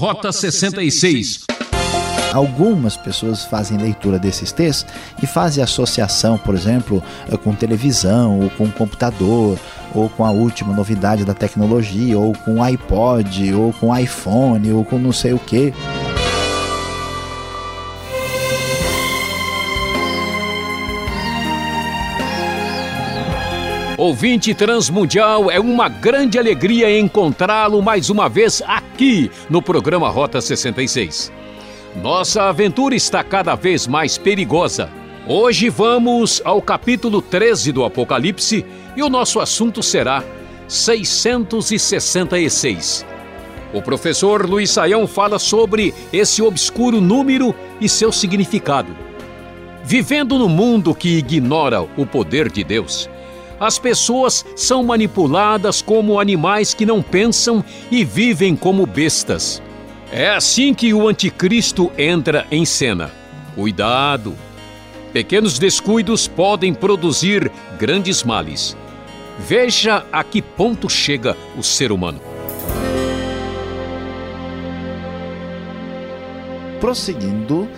Rota 66. Algumas pessoas fazem leitura desses textos e fazem associação, por exemplo, eh, com televisão, ou com computador, ou com a última novidade da tecnologia, ou com iPod, ou com iPhone, ou com não sei o que. Ouvinte Transmundial, é uma grande alegria encontrá-lo mais uma vez aqui no programa Rota 66. Nossa aventura está cada vez mais perigosa. Hoje vamos ao capítulo 13 do Apocalipse e o nosso assunto será 666. O professor Luiz Saião fala sobre esse obscuro número e seu significado. Vivendo no mundo que ignora o poder de Deus, as pessoas são manipuladas como animais que não pensam e vivem como bestas. É assim que o anticristo entra em cena. Cuidado! Pequenos descuidos podem produzir grandes males. Veja a que ponto chega o ser humano. Prosseguindo,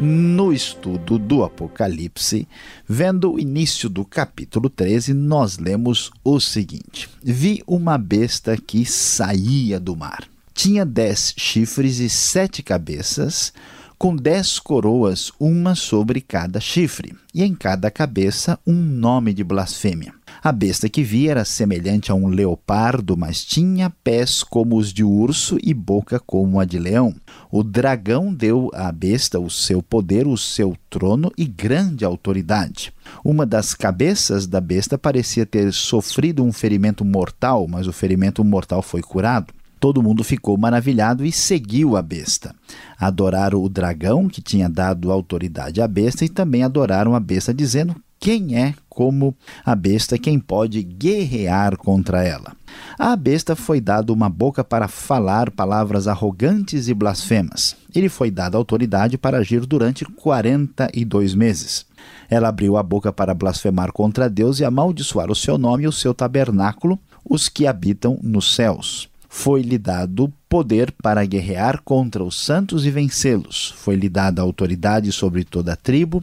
no estudo do Apocalipse, vendo o início do capítulo 13, nós lemos o seguinte: Vi uma besta que saía do mar. Tinha dez chifres e sete cabeças, com dez coroas, uma sobre cada chifre, e em cada cabeça um nome de blasfêmia. A besta que vi era semelhante a um leopardo, mas tinha pés como os de urso e boca como a de leão. O dragão deu à besta o seu poder, o seu trono e grande autoridade. Uma das cabeças da besta parecia ter sofrido um ferimento mortal, mas o ferimento mortal foi curado. Todo mundo ficou maravilhado e seguiu a besta. Adoraram o dragão, que tinha dado autoridade à besta, e também adoraram a besta, dizendo: Quem é como a besta, quem pode guerrear contra ela? A besta foi dado uma boca para falar palavras arrogantes e blasfemas. Ele foi dado autoridade para agir durante 42 meses. Ela abriu a boca para blasfemar contra Deus e amaldiçoar o seu nome e o seu tabernáculo, os que habitam nos céus foi-lhe dado poder para guerrear contra os santos e vencê-los. Foi-lhe dada autoridade sobre toda tribo,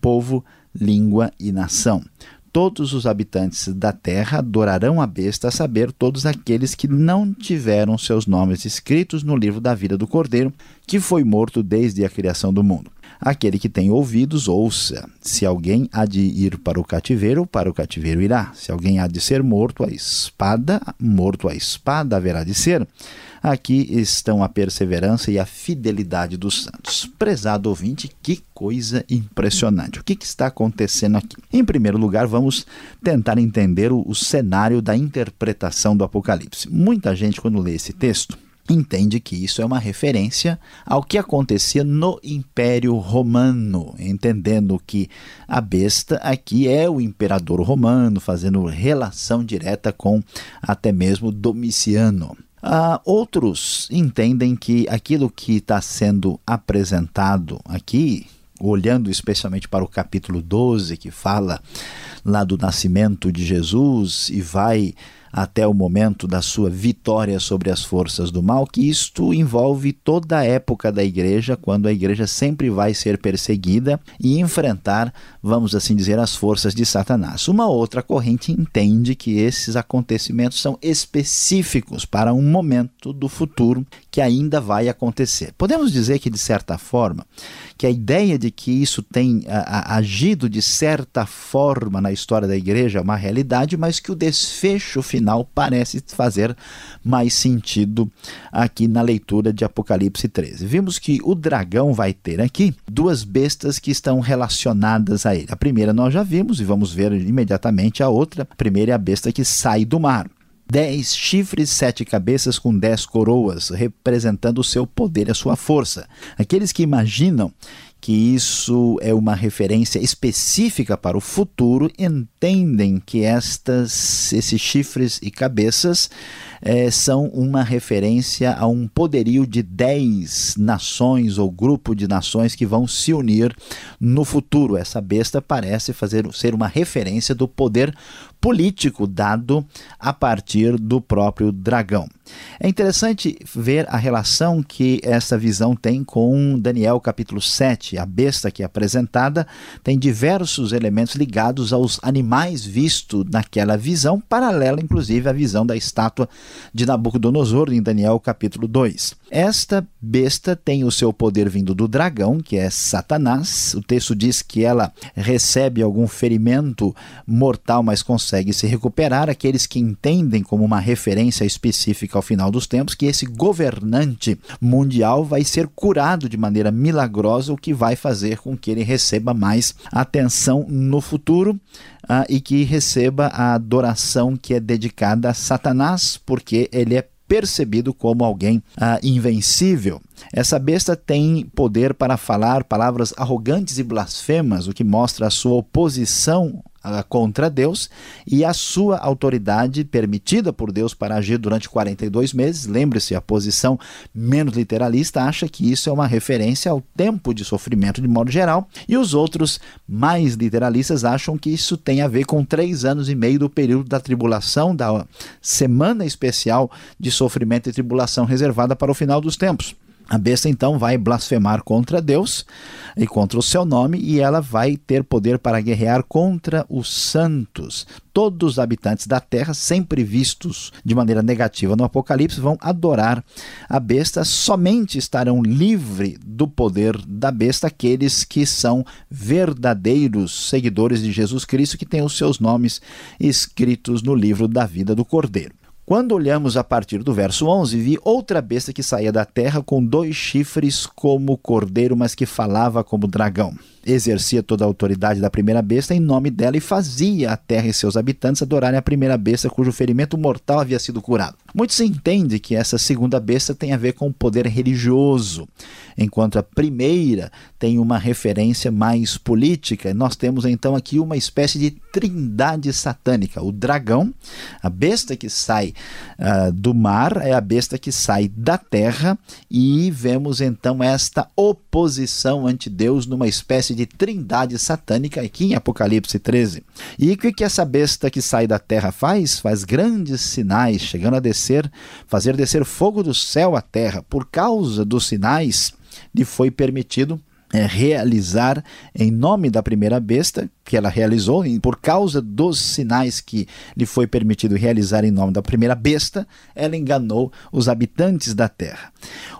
povo, língua e nação. Todos os habitantes da terra adorarão a besta, a saber, todos aqueles que não tiveram seus nomes escritos no livro da vida do Cordeiro, que foi morto desde a criação do mundo. Aquele que tem ouvidos, ouça. Se alguém há de ir para o cativeiro, para o cativeiro irá. Se alguém há de ser morto à espada, morto à espada haverá de ser. Aqui estão a perseverança e a fidelidade dos santos. Prezado ouvinte, que coisa impressionante. O que, que está acontecendo aqui? Em primeiro lugar, vamos tentar entender o, o cenário da interpretação do Apocalipse. Muita gente, quando lê esse texto, entende que isso é uma referência ao que acontecia no Império Romano, entendendo que a besta aqui é o imperador romano, fazendo relação direta com até mesmo Domiciano. Uh, outros entendem que aquilo que está sendo apresentado aqui, olhando especialmente para o capítulo 12, que fala lá do nascimento de Jesus e vai até o momento da sua vitória sobre as forças do mal, que isto envolve toda a época da igreja, quando a igreja sempre vai ser perseguida e enfrentar, vamos assim dizer, as forças de Satanás. Uma outra corrente entende que esses acontecimentos são específicos para um momento do futuro que ainda vai acontecer. Podemos dizer que, de certa forma, que a ideia de que isso tem a, a, agido de certa forma na história da igreja é uma realidade, mas que o desfecho final parece fazer mais sentido aqui na leitura de Apocalipse 13. Vimos que o dragão vai ter aqui duas bestas que estão relacionadas a ele. A primeira nós já vimos e vamos ver imediatamente a outra. A primeira é a besta que sai do mar dez chifres, sete cabeças com dez coroas, representando o seu poder e a sua força. Aqueles que imaginam que isso é uma referência específica para o futuro, entendem que estas, esses chifres e cabeças é, são uma referência a um poderio de dez nações ou grupo de nações que vão se unir no futuro. Essa besta parece fazer ser uma referência do poder político dado a partir do próprio dragão. É interessante ver a relação que essa visão tem com Daniel capítulo 7. A besta que é apresentada tem diversos elementos ligados aos animais vistos naquela visão, paralela inclusive à visão da estátua de Nabucodonosor em Daniel capítulo 2. Esta besta tem o seu poder vindo do dragão, que é Satanás. O texto diz que ela recebe algum ferimento mortal, mas consegue se recuperar. Aqueles que entendem como uma referência específica ao final dos tempos que esse governante mundial vai ser curado de maneira milagrosa, o que vai fazer com que ele receba mais atenção no futuro. Uh, e que receba a adoração que é dedicada a Satanás, porque ele é percebido como alguém ah, invencível. Essa besta tem poder para falar palavras arrogantes e blasfemas, o que mostra a sua oposição contra Deus e a sua autoridade permitida por Deus para agir durante 42 meses. Lembre-se, a posição menos literalista acha que isso é uma referência ao tempo de sofrimento de modo geral, e os outros mais literalistas acham que isso tem a ver com três anos e meio do período da tribulação, da semana especial de sofrimento e tribulação reservada para o final dos tempos. A besta então vai blasfemar contra Deus e contra o seu nome, e ela vai ter poder para guerrear contra os santos. Todos os habitantes da terra, sempre vistos de maneira negativa no Apocalipse, vão adorar a besta. Somente estarão livres do poder da besta aqueles que são verdadeiros seguidores de Jesus Cristo, que têm os seus nomes escritos no livro da vida do Cordeiro. Quando olhamos a partir do verso 11, vi outra besta que saía da terra com dois chifres como cordeiro, mas que falava como dragão exercia toda a autoridade da primeira besta em nome dela e fazia a terra e seus habitantes adorarem a primeira besta cujo ferimento mortal havia sido curado. Muitos entendem que essa segunda besta tem a ver com o poder religioso, enquanto a primeira tem uma referência mais política. Nós temos então aqui uma espécie de trindade satânica: o dragão, a besta que sai uh, do mar, é a besta que sai da terra, e vemos então esta oposição ante Deus numa espécie de trindade satânica aqui em Apocalipse 13. E o que, essa besta que sai da terra faz? Faz grandes sinais, chegando a descer, fazer descer fogo do céu à terra. Por causa dos sinais, lhe foi permitido realizar em nome da primeira besta que ela realizou, e por causa dos sinais que lhe foi permitido realizar em nome da primeira besta, ela enganou os habitantes da terra.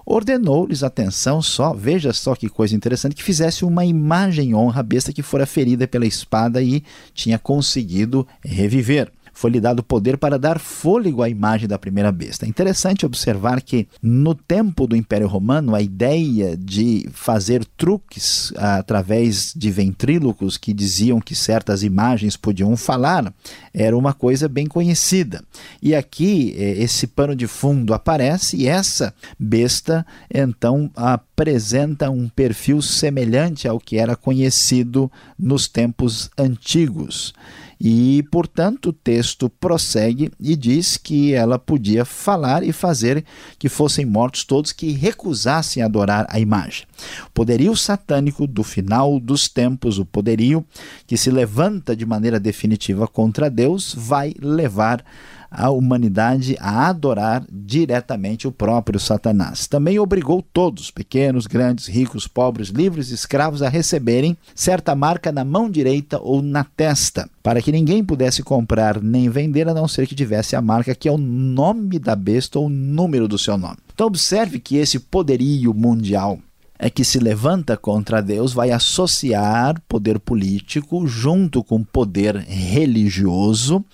Ordenou-lhes atenção só, veja só que coisa interessante, que fizesse uma imagem honra à besta que fora ferida pela espada e tinha conseguido reviver foi-lhe dado poder para dar fôlego à imagem da primeira besta. É interessante observar que no tempo do Império Romano, a ideia de fazer truques através de ventrílocos que diziam que certas imagens podiam falar era uma coisa bem conhecida. E aqui eh, esse pano de fundo aparece e essa besta então apresenta um perfil semelhante ao que era conhecido nos tempos antigos. E, portanto, o texto prossegue e diz que ela podia falar e fazer que fossem mortos todos que recusassem adorar a imagem. O poderio satânico do final dos tempos, o poderio que se levanta de maneira definitiva contra Deus, vai levar a humanidade a adorar diretamente o próprio Satanás. Também obrigou todos, pequenos, grandes, ricos, pobres, livres, escravos, a receberem certa marca na mão direita ou na testa, para que ninguém pudesse comprar nem vender a não ser que tivesse a marca que é o nome da besta ou o número do seu nome. Então observe que esse poderio mundial é que se levanta contra Deus vai associar poder político junto com poder religioso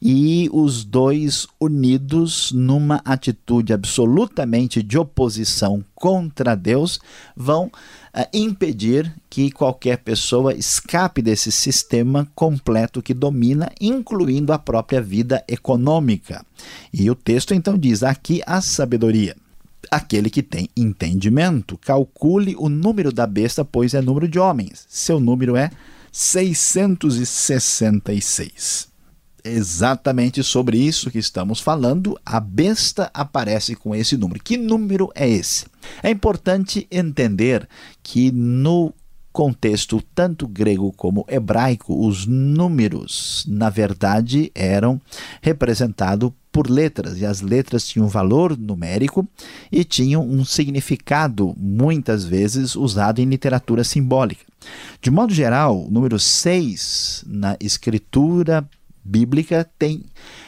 e os dois unidos numa atitude absolutamente de oposição contra Deus vão uh, impedir que qualquer pessoa escape desse sistema completo que domina, incluindo a própria vida econômica. E o texto então diz: aqui a sabedoria aquele que tem entendimento. Calcule o número da besta, pois é número de homens. Seu número é 666. Exatamente sobre isso que estamos falando, a besta aparece com esse número. Que número é esse? É importante entender que no contexto tanto grego como hebraico, os números, na verdade, eram representados por letras, e as letras tinham valor numérico e tinham um significado, muitas vezes, usado em literatura simbólica. De modo geral, o número 6 na escritura bíblica tem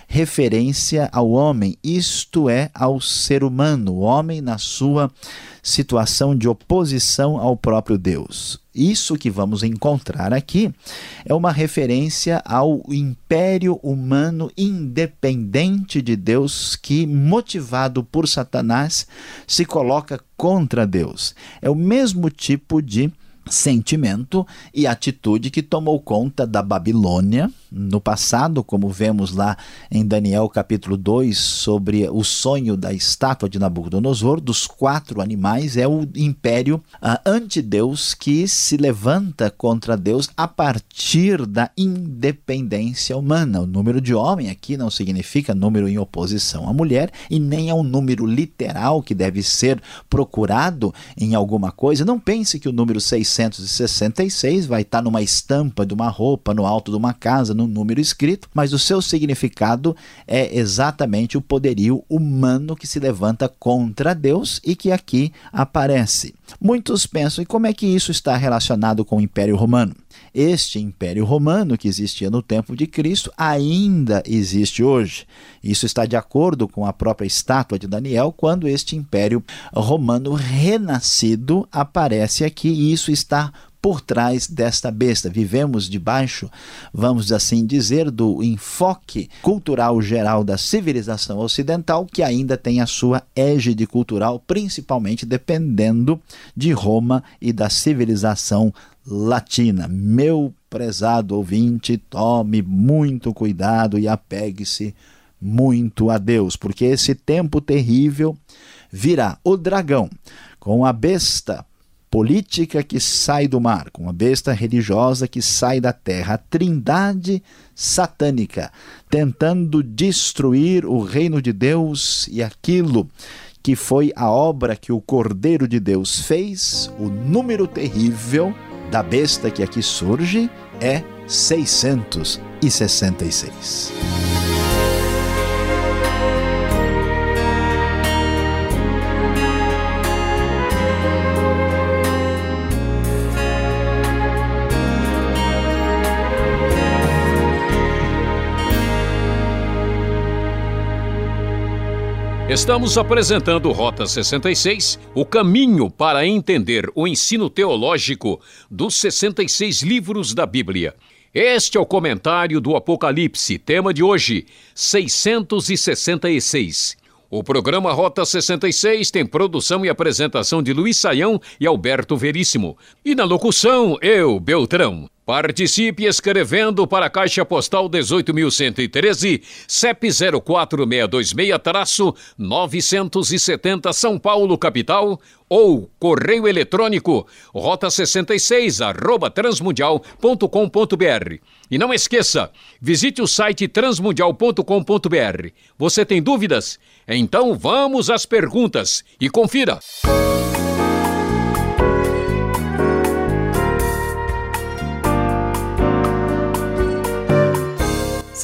referência ao homem, isto é, ao ser humano, o homem na sua situação de oposição ao próprio Deus. Isso que vamos encontrar aqui é uma referência ao império humano independente de Deus que, motivado por Satanás, se coloca contra Deus. É o mesmo tipo de sentimento e atitude que tomou conta da Babilônia no passado, como vemos lá em Daniel capítulo 2, sobre o sonho da estátua de Nabucodonosor, dos quatro animais, é o império uh, anti-Deus que se levanta contra Deus a partir da independência humana. O número de homem aqui não significa número em oposição à mulher e nem é um número literal que deve ser procurado em alguma coisa. Não pense que o número 666 vai estar numa estampa de uma roupa, no alto de uma casa, no número escrito, mas o seu significado é exatamente o poderio humano que se levanta contra Deus e que aqui aparece. Muitos pensam, e como é que isso está relacionado com o Império Romano? Este Império Romano que existia no tempo de Cristo ainda existe hoje. Isso está de acordo com a própria estátua de Daniel, quando este Império Romano renascido aparece aqui, e isso está por trás desta besta. Vivemos debaixo, vamos assim dizer, do enfoque cultural geral da civilização ocidental, que ainda tem a sua égide cultural, principalmente dependendo de Roma e da civilização latina. Meu prezado ouvinte, tome muito cuidado e apegue-se muito a Deus, porque esse tempo terrível virá. O dragão, com a besta política que sai do mar, com a besta religiosa que sai da terra, a trindade satânica, tentando destruir o reino de Deus e aquilo que foi a obra que o Cordeiro de Deus fez, o número terrível da besta que aqui surge é 666. Estamos apresentando Rota 66, o caminho para entender o ensino teológico dos 66 livros da Bíblia. Este é o comentário do Apocalipse, tema de hoje, 666. O programa Rota 66 tem produção e apresentação de Luiz Saião e Alberto Veríssimo. E na locução, eu, Beltrão. Participe escrevendo para a Caixa Postal 18.113, CEP 04626-970 São Paulo, capital, ou correio eletrônico rota66 arroba transmundial.com.br. E não esqueça, visite o site transmundial.com.br. Você tem dúvidas? Então vamos às perguntas e confira.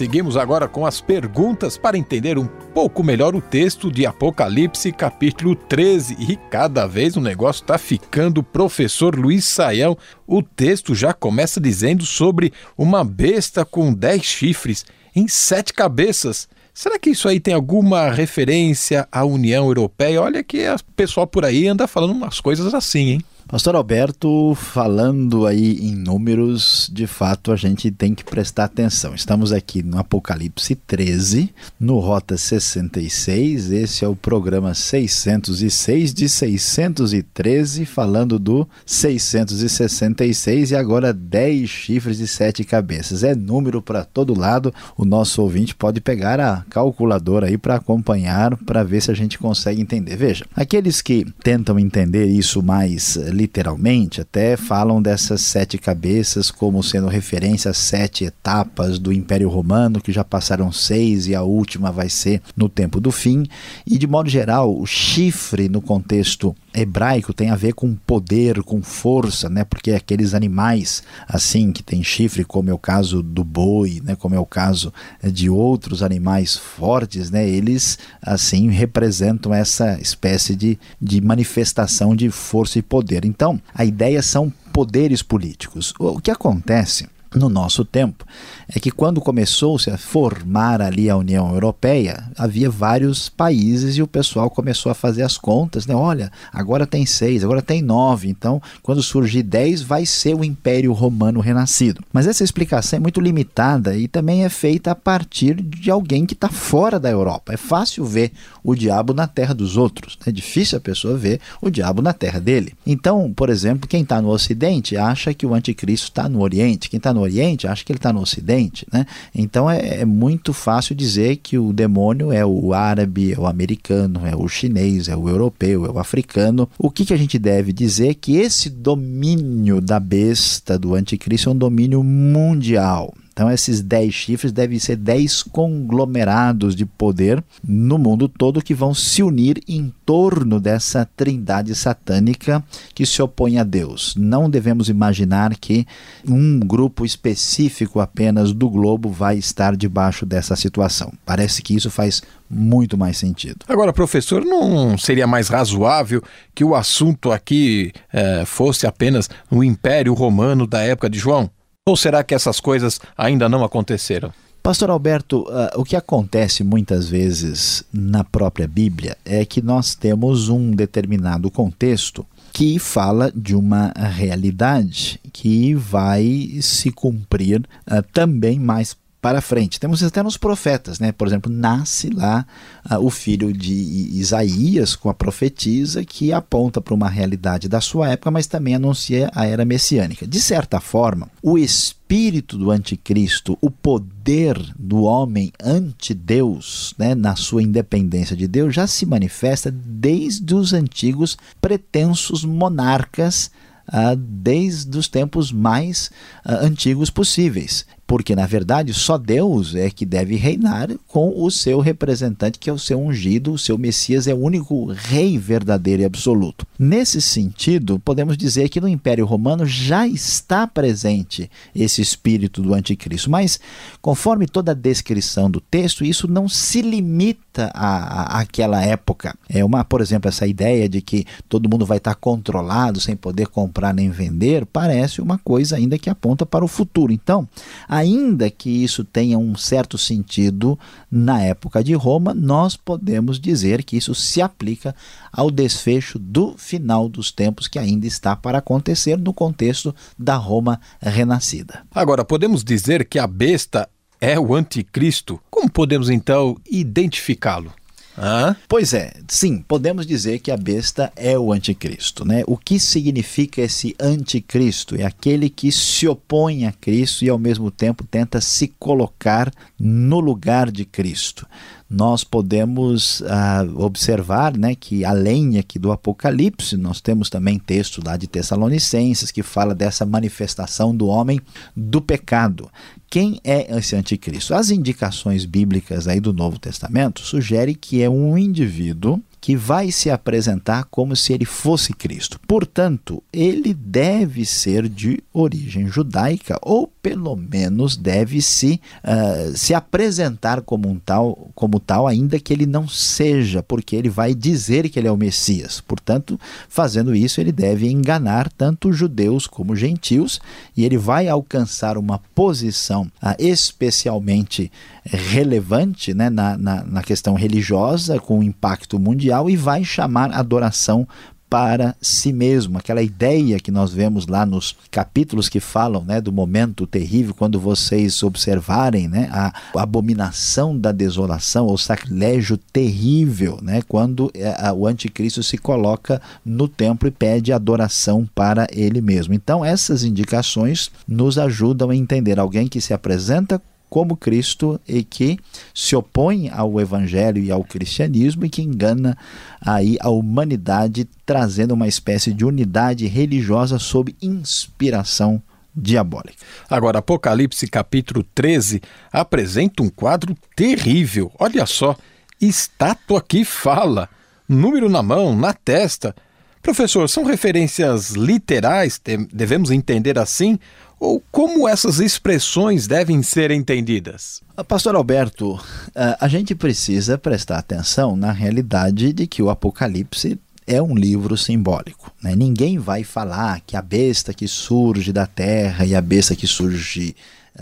Seguimos agora com as perguntas para entender um pouco melhor o texto de Apocalipse, capítulo 13. E cada vez o negócio está ficando. Professor Luiz Saião, o texto já começa dizendo sobre uma besta com dez chifres em sete cabeças. Será que isso aí tem alguma referência à União Europeia? Olha que o pessoal por aí anda falando umas coisas assim, hein? Pastor Alberto, falando aí em números, de fato a gente tem que prestar atenção. Estamos aqui no Apocalipse 13, no Rota 66. Esse é o programa 606 de 613, falando do 666 e agora 10 chifres e 7 cabeças. É número para todo lado. O nosso ouvinte pode pegar a calculadora aí para acompanhar, para ver se a gente consegue entender. Veja, aqueles que tentam entender isso mais literalmente, até falam dessas sete cabeças como sendo referência às sete etapas do Império Romano, que já passaram seis e a última vai ser no tempo do fim. E de modo geral, o chifre no contexto hebraico tem a ver com poder, com força, né? Porque aqueles animais assim que tem chifre, como é o caso do boi, né? Como é o caso de outros animais fortes, né? Eles assim representam essa espécie de, de manifestação de força e poder. Então, a ideia são poderes políticos. O que acontece no nosso tempo é que quando começou-se a formar ali a União Europeia, havia vários países e o pessoal começou a fazer as contas, né? Olha, agora tem seis, agora tem nove, então quando surgir dez vai ser o Império Romano renascido. Mas essa explicação é muito limitada e também é feita a partir de alguém que está fora da Europa. É fácil ver o diabo na terra dos outros, é difícil a pessoa ver o diabo na terra dele. Então, por exemplo, quem está no Ocidente acha que o anticristo está no Oriente, quem está no Oriente acha que ele está no Ocidente né? Então é, é, muito fácil dizer que o demônio é o árabe, é o americano, é o chinês, é o europeu, é o africano. O que, que a gente deve dizer? Que esse domínio da besta do anticristo é um domínio mundial. Então, esses dez chifres devem ser dez conglomerados de poder no mundo todo que vão se unir em torno dessa trindade satânica que se opõe a Deus. Não devemos imaginar que um grupo específico apenas do globo vai estar debaixo dessa situação. Parece que isso faz muito mais sentido. Agora, professor, não seria mais razoável que o assunto aqui eh, fosse apenas o Império Romano da época de João? Ou será que essas coisas ainda não aconteceram? Pastor Alberto, uh, o que acontece muitas vezes na própria Bíblia é que nós temos um determinado contexto que fala de uma realidade que vai se cumprir uh, também mais para frente. Temos até nos profetas, né? Por exemplo, nasce lá uh, o filho de Isaías com a profetisa que aponta para uma realidade da sua época, mas também anuncia a era messiânica. De certa forma, o espírito do anticristo, o poder do homem ante Deus, né, na sua independência de Deus, já se manifesta desde os antigos pretensos monarcas Uh, desde os tempos mais uh, antigos possíveis porque na verdade só Deus é que deve reinar com o seu representante, que é o seu ungido, o seu Messias é o único rei verdadeiro e absoluto. Nesse sentido, podemos dizer que no Império Romano já está presente esse espírito do anticristo, mas conforme toda a descrição do texto, isso não se limita à, àquela época. É uma, por exemplo, essa ideia de que todo mundo vai estar controlado sem poder comprar nem vender, parece uma coisa ainda que aponta para o futuro. Então, ainda que isso tenha um certo sentido na época de Roma, nós podemos dizer que isso se aplica ao desfecho do final dos tempos que ainda está para acontecer no contexto da Roma renascida. Agora, podemos dizer que a besta é o anticristo? Como podemos então identificá-lo? Hã? Pois é, sim, podemos dizer que a besta é o anticristo. Né? O que significa esse anticristo? É aquele que se opõe a Cristo e ao mesmo tempo tenta se colocar no lugar de Cristo nós podemos ah, observar né, que além aqui do Apocalipse, nós temos também texto lá de Tessalonicenses que fala dessa manifestação do homem do pecado. Quem é esse anticristo? As indicações bíblicas aí do Novo Testamento sugerem que é um indivíduo que vai se apresentar como se ele fosse Cristo. Portanto, ele deve ser de origem judaica, ou pelo menos deve se, uh, se apresentar como um tal, como tal, ainda que ele não seja, porque ele vai dizer que ele é o Messias. Portanto, fazendo isso, ele deve enganar tanto judeus como gentios, e ele vai alcançar uma posição uh, especialmente relevante né, na, na, na questão religiosa, com impacto mundial, e vai chamar adoração para si mesmo. Aquela ideia que nós vemos lá nos capítulos que falam né, do momento terrível, quando vocês observarem né, a, abominação da desolação, o sacrilégio terrível, né, quando é, o anticristo se coloca no templo e pede adoração para ele mesmo. Então, essas indicações nos ajudam a entender alguém que se apresenta como Cristo e que se opõe ao evangelho e ao cristianismo e que engana aí a humanidade trazendo uma espécie de unidade religiosa sob inspiração diabólica. Agora, Apocalipse capítulo 13 apresenta um quadro terrível. Olha só, estátua que fala, número na mão, na testa. Professor, são referências literais, devemos entender assim? Ou como essas expressões devem ser entendidas? Ah, Pastor Alberto, ah, a gente precisa prestar atenção na realidade de que o Apocalipse é um livro simbólico. Né? Ninguém vai falar que a besta que surge da terra e a besta que surge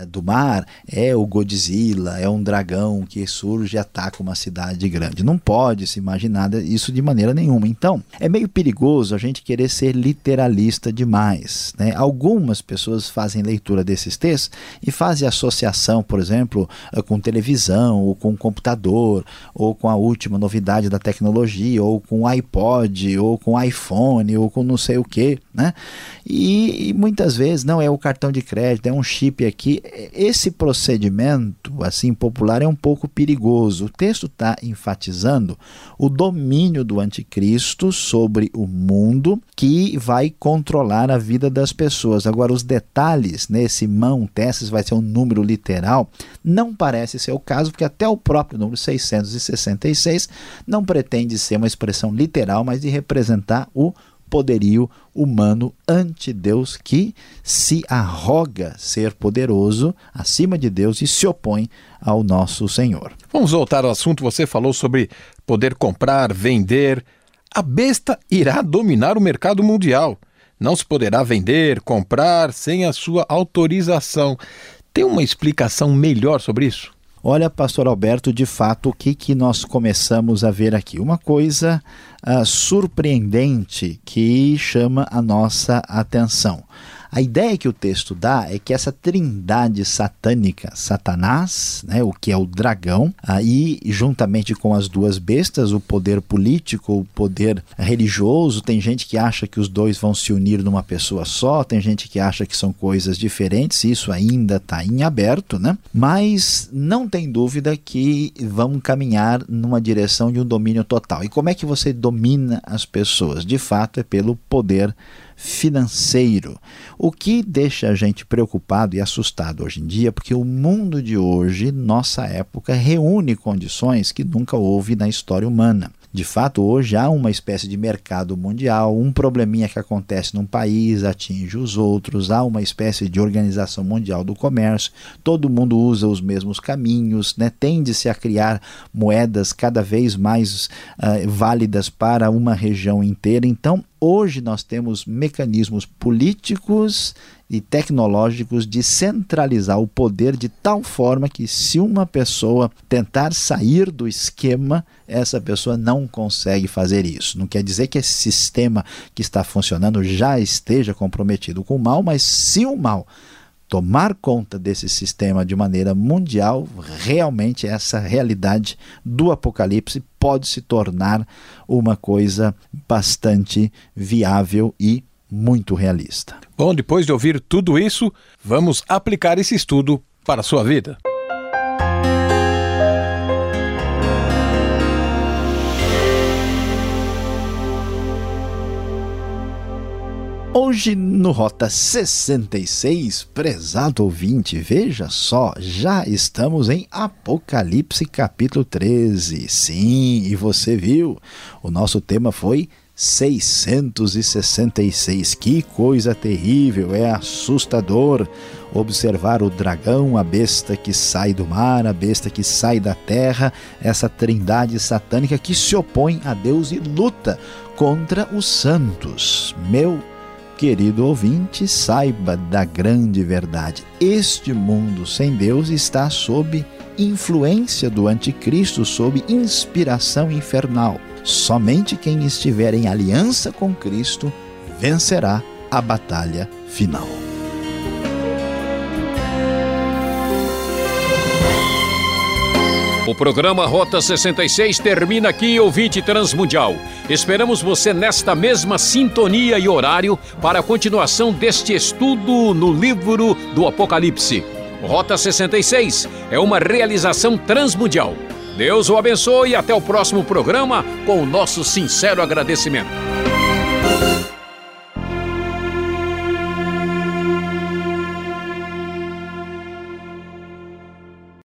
do mar é o Godzilla, é um dragão que surge e ataca uma cidade grande. Não pode se imaginar isso de maneira nenhuma. Então, é meio perigoso a gente querer ser literalista demais. Né? Algumas pessoas fazem leitura desses textos e fazem associação, por exemplo, eh, com televisão, ou com computador, ou com a última novidade da tecnologia, ou com iPod, ou com iPhone, ou com não sei o que. Né? E, e muitas vezes não é o cartão de crédito, é um chip aqui esse procedimento assim popular é um pouco perigoso. O texto está enfatizando o domínio do anticristo sobre o mundo que vai controlar a vida das pessoas. Agora, os detalhes nesse mão testes vai ser um número literal, não parece ser o caso, porque até o próprio número 666 não pretende ser uma expressão literal, mas de representar o poderio humano ante Deus que se arroga ser poderoso acima de Deus e se opõe ao nosso Senhor. Vamos voltar ao assunto. Você falou sobre poder comprar, vender. A besta irá dominar o mercado mundial. Não se poderá vender, comprar sem a sua autorização. Tem uma explicação melhor sobre isso? Olha, pastor Alberto, de fato, o que, que nós começamos a ver aqui? Uma coisa uh, surpreendente que chama a nossa atenção. A ideia que o texto dá é que essa trindade satânica, Satanás, né, o que é o dragão, aí juntamente com as duas bestas, o poder político, o poder religioso, tem gente que acha que os dois vão se unir numa pessoa só, tem gente que acha que são coisas diferentes, isso ainda está em aberto, né? Mas não tem dúvida que vão caminhar numa direção de um domínio total. E como é que você domina as pessoas? De fato, é pelo poder financeiro. O que deixa a gente preocupado e assustado hoje em dia, porque o mundo de hoje, nossa época, reúne condições que nunca houve na história humana. De fato, hoje há uma espécie de mercado mundial, um probleminha que acontece num país atinge os outros, há uma espécie de organização mundial do comércio, todo mundo usa os mesmos caminhos, né? tende-se a criar moedas cada vez mais uh, válidas para uma região inteira. Então, hoje nós temos mecanismos políticos e tecnológicos de centralizar o poder de tal forma que, se uma pessoa tentar sair do esquema, essa pessoa não consegue fazer isso. Não quer dizer que esse sistema que está funcionando já esteja comprometido com o mal, mas se o mal tomar conta desse sistema de maneira mundial, realmente essa realidade do Apocalipse pode se tornar uma coisa bastante viável e muito realista. Bom, depois de ouvir tudo isso, vamos aplicar esse estudo para a sua vida. Hoje no Rota 66, prezado ouvinte, veja só, já estamos em Apocalipse capítulo 13. Sim, e você viu, o nosso tema foi 666. Que coisa terrível, é assustador observar o dragão, a besta que sai do mar, a besta que sai da terra, essa trindade satânica que se opõe a Deus e luta contra os santos. Meu querido ouvinte, saiba da grande verdade. Este mundo sem Deus está sob influência do anticristo, sob inspiração infernal. Somente quem estiver em aliança com Cristo vencerá a batalha final. O programa Rota 66 termina aqui, ouvinte transmundial. Esperamos você nesta mesma sintonia e horário para a continuação deste estudo no livro do Apocalipse. Rota 66 é uma realização transmundial. Deus o abençoe e até o próximo programa com o nosso sincero agradecimento.